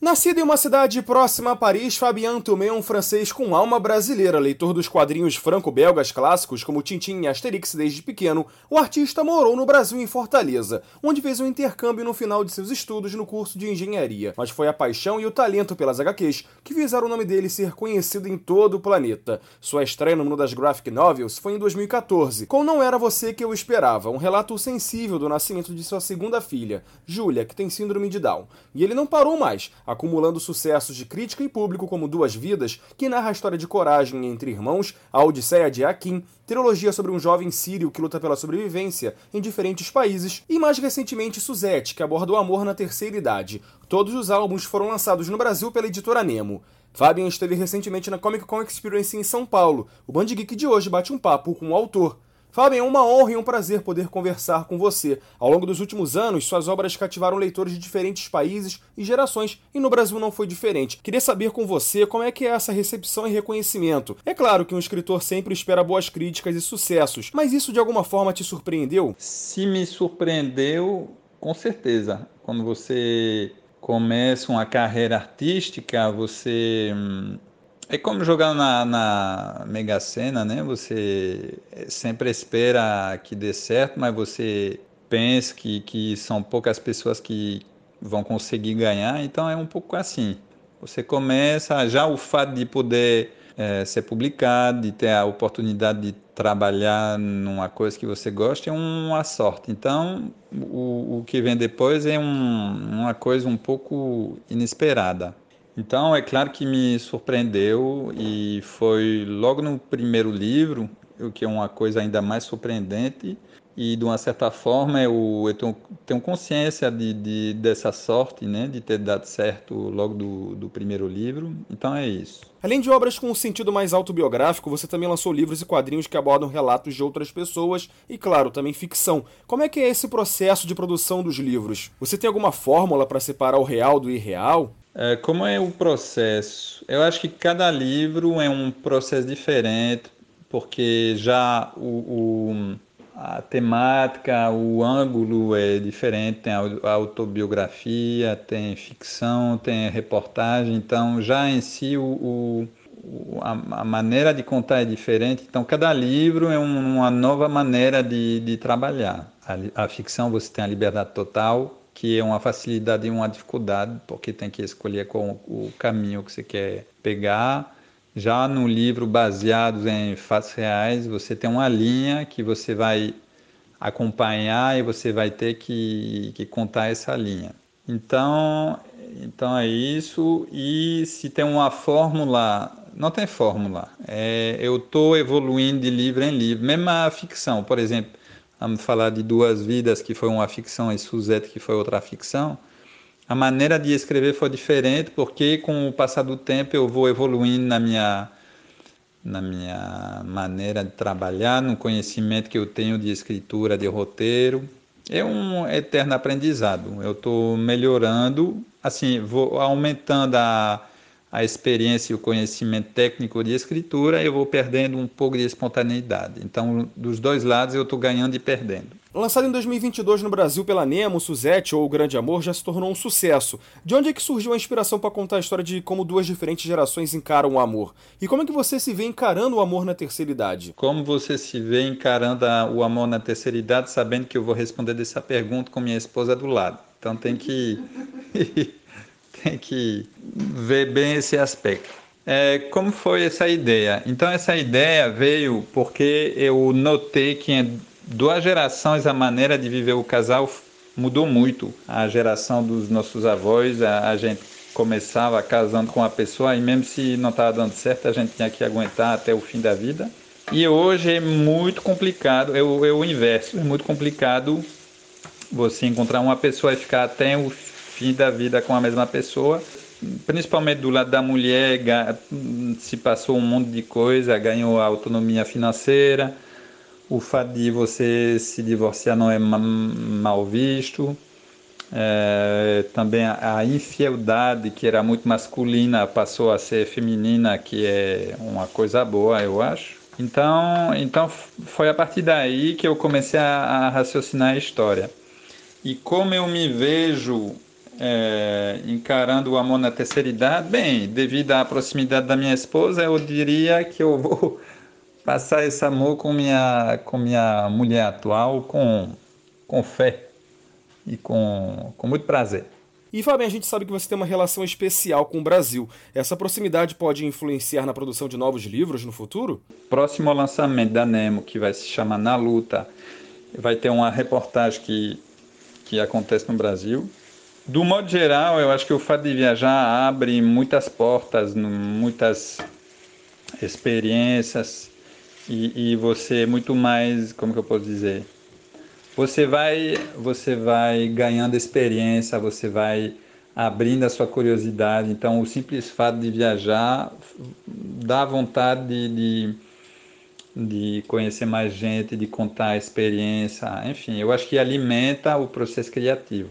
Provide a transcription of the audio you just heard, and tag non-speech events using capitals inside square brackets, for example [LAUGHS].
Nascido em uma cidade próxima a Paris, Fabien Tomé é um francês com alma brasileira, leitor dos quadrinhos franco-belgas clássicos como Tintin e Asterix desde pequeno. O artista morou no Brasil em Fortaleza, onde fez um intercâmbio no final de seus estudos no curso de engenharia. Mas foi a paixão e o talento pelas HQs que fizeram o nome dele ser conhecido em todo o planeta. Sua estreia no mundo das graphic novels foi em 2014, com Não Era Você Que Eu Esperava, um relato sensível do nascimento de sua segunda filha, Júlia, que tem síndrome de Down. E ele não parou mais acumulando sucessos de crítica e público como Duas Vidas, que narra a história de coragem entre irmãos, a Odisseia de Akin, trilogia sobre um jovem sírio que luta pela sobrevivência em diferentes países, e mais recentemente Suzette, que aborda o amor na terceira idade. Todos os álbuns foram lançados no Brasil pela editora Nemo. Fabian esteve recentemente na Comic Con Experience em São Paulo. O Band Geek de hoje bate um papo com o autor. Fábio, é uma honra e um prazer poder conversar com você. Ao longo dos últimos anos, suas obras cativaram leitores de diferentes países e gerações, e no Brasil não foi diferente. Queria saber com você como é que é essa recepção e reconhecimento. É claro que um escritor sempre espera boas críticas e sucessos, mas isso de alguma forma te surpreendeu? Se me surpreendeu, com certeza. Quando você começa uma carreira artística, você hum, é como jogar na, na Mega Sena, né? Você sempre espera que dê certo, mas você pensa que, que são poucas pessoas que vão conseguir ganhar, então é um pouco assim. Você começa, já o fato de poder é, ser publicado, de ter a oportunidade de trabalhar numa coisa que você gosta é uma sorte. Então, o, o que vem depois é um, uma coisa um pouco inesperada. Então, é claro que me surpreendeu e foi logo no primeiro livro, o que é uma coisa ainda mais surpreendente. E, de uma certa forma, eu, eu tenho, tenho, consciência de, de, dessa sorte, né, de ter dado certo logo do, do primeiro livro. Então, é isso. Além de obras com um sentido mais autobiográfico, você também lançou livros e quadrinhos que abordam relatos de outras pessoas e, claro, também ficção. Como é que é esse processo de produção dos livros? Você tem alguma fórmula para separar o real do irreal? É, como é o processo? Eu acho que cada livro é um processo diferente, porque já o, o a temática, o ângulo é diferente, tem autobiografia, tem ficção, tem reportagem, então já em si o a, a, maneira de contar é diferente, então cada livro é um, uma nova maneira de, de trabalhar. A, a ficção você tem a liberdade total, que é uma facilidade e uma dificuldade, porque tem que escolher qual o caminho que você quer pegar. Já no livro baseado em fatos reais, você tem uma linha que você vai acompanhar e você vai ter que, que contar essa linha. Então, então é isso. E se tem uma fórmula, não tem fórmula. É, eu estou evoluindo de livro em livro. Mesmo a ficção, por exemplo, vamos falar de Duas Vidas, que foi uma ficção, e Suzette, que foi outra ficção, a maneira de escrever foi diferente, porque com o passar do tempo eu vou evoluindo na minha, na minha maneira de trabalhar, no conhecimento que eu tenho de escritura, de roteiro. É um eterno aprendizado. Eu estou melhorando, assim, vou aumentando a a experiência e o conhecimento técnico de escritura, eu vou perdendo um pouco de espontaneidade. Então, dos dois lados, eu estou ganhando e perdendo. Lançado em 2022 no Brasil pela Nemo, Suzette ou O Grande Amor já se tornou um sucesso. De onde é que surgiu a inspiração para contar a história de como duas diferentes gerações encaram o amor? E como é que você se vê encarando o amor na terceira idade? Como você se vê encarando o amor na terceira idade, sabendo que eu vou responder dessa pergunta com minha esposa do lado. Então tem que [LAUGHS] tem que ver bem esse aspecto. É, como foi essa ideia? Então, essa ideia veio porque eu notei que em duas gerações a maneira de viver o casal mudou muito. A geração dos nossos avós, a, a gente começava casando com uma pessoa e mesmo se não estava dando certo, a gente tinha que aguentar até o fim da vida. E hoje é muito complicado, é o, é o inverso, é muito complicado você encontrar uma pessoa e ficar até o fim da vida com a mesma pessoa. Principalmente do lado da mulher, se passou um monte de coisa, ganhou autonomia financeira, o fato de você se divorciar não é mal visto. É, também a infidelidade, que era muito masculina, passou a ser feminina, que é uma coisa boa, eu acho. Então, então foi a partir daí que eu comecei a, a raciocinar a história. E como eu me vejo é, encarando o amor na terceira idade, bem, devido à proximidade da minha esposa, eu diria que eu vou [LAUGHS] passar esse amor com minha, com minha mulher atual com, com fé e com, com muito prazer. E Fábio, a gente sabe que você tem uma relação especial com o Brasil. Essa proximidade pode influenciar na produção de novos livros no futuro? Próximo lançamento da Nemo, que vai se chamar Na Luta, vai ter uma reportagem que, que acontece no Brasil. Do modo geral, eu acho que o fato de viajar abre muitas portas, muitas experiências e, e você é muito mais, como que eu posso dizer, você vai, você vai ganhando experiência, você vai abrindo a sua curiosidade. Então, o simples fato de viajar dá vontade de, de, de conhecer mais gente, de contar a experiência. Enfim, eu acho que alimenta o processo criativo.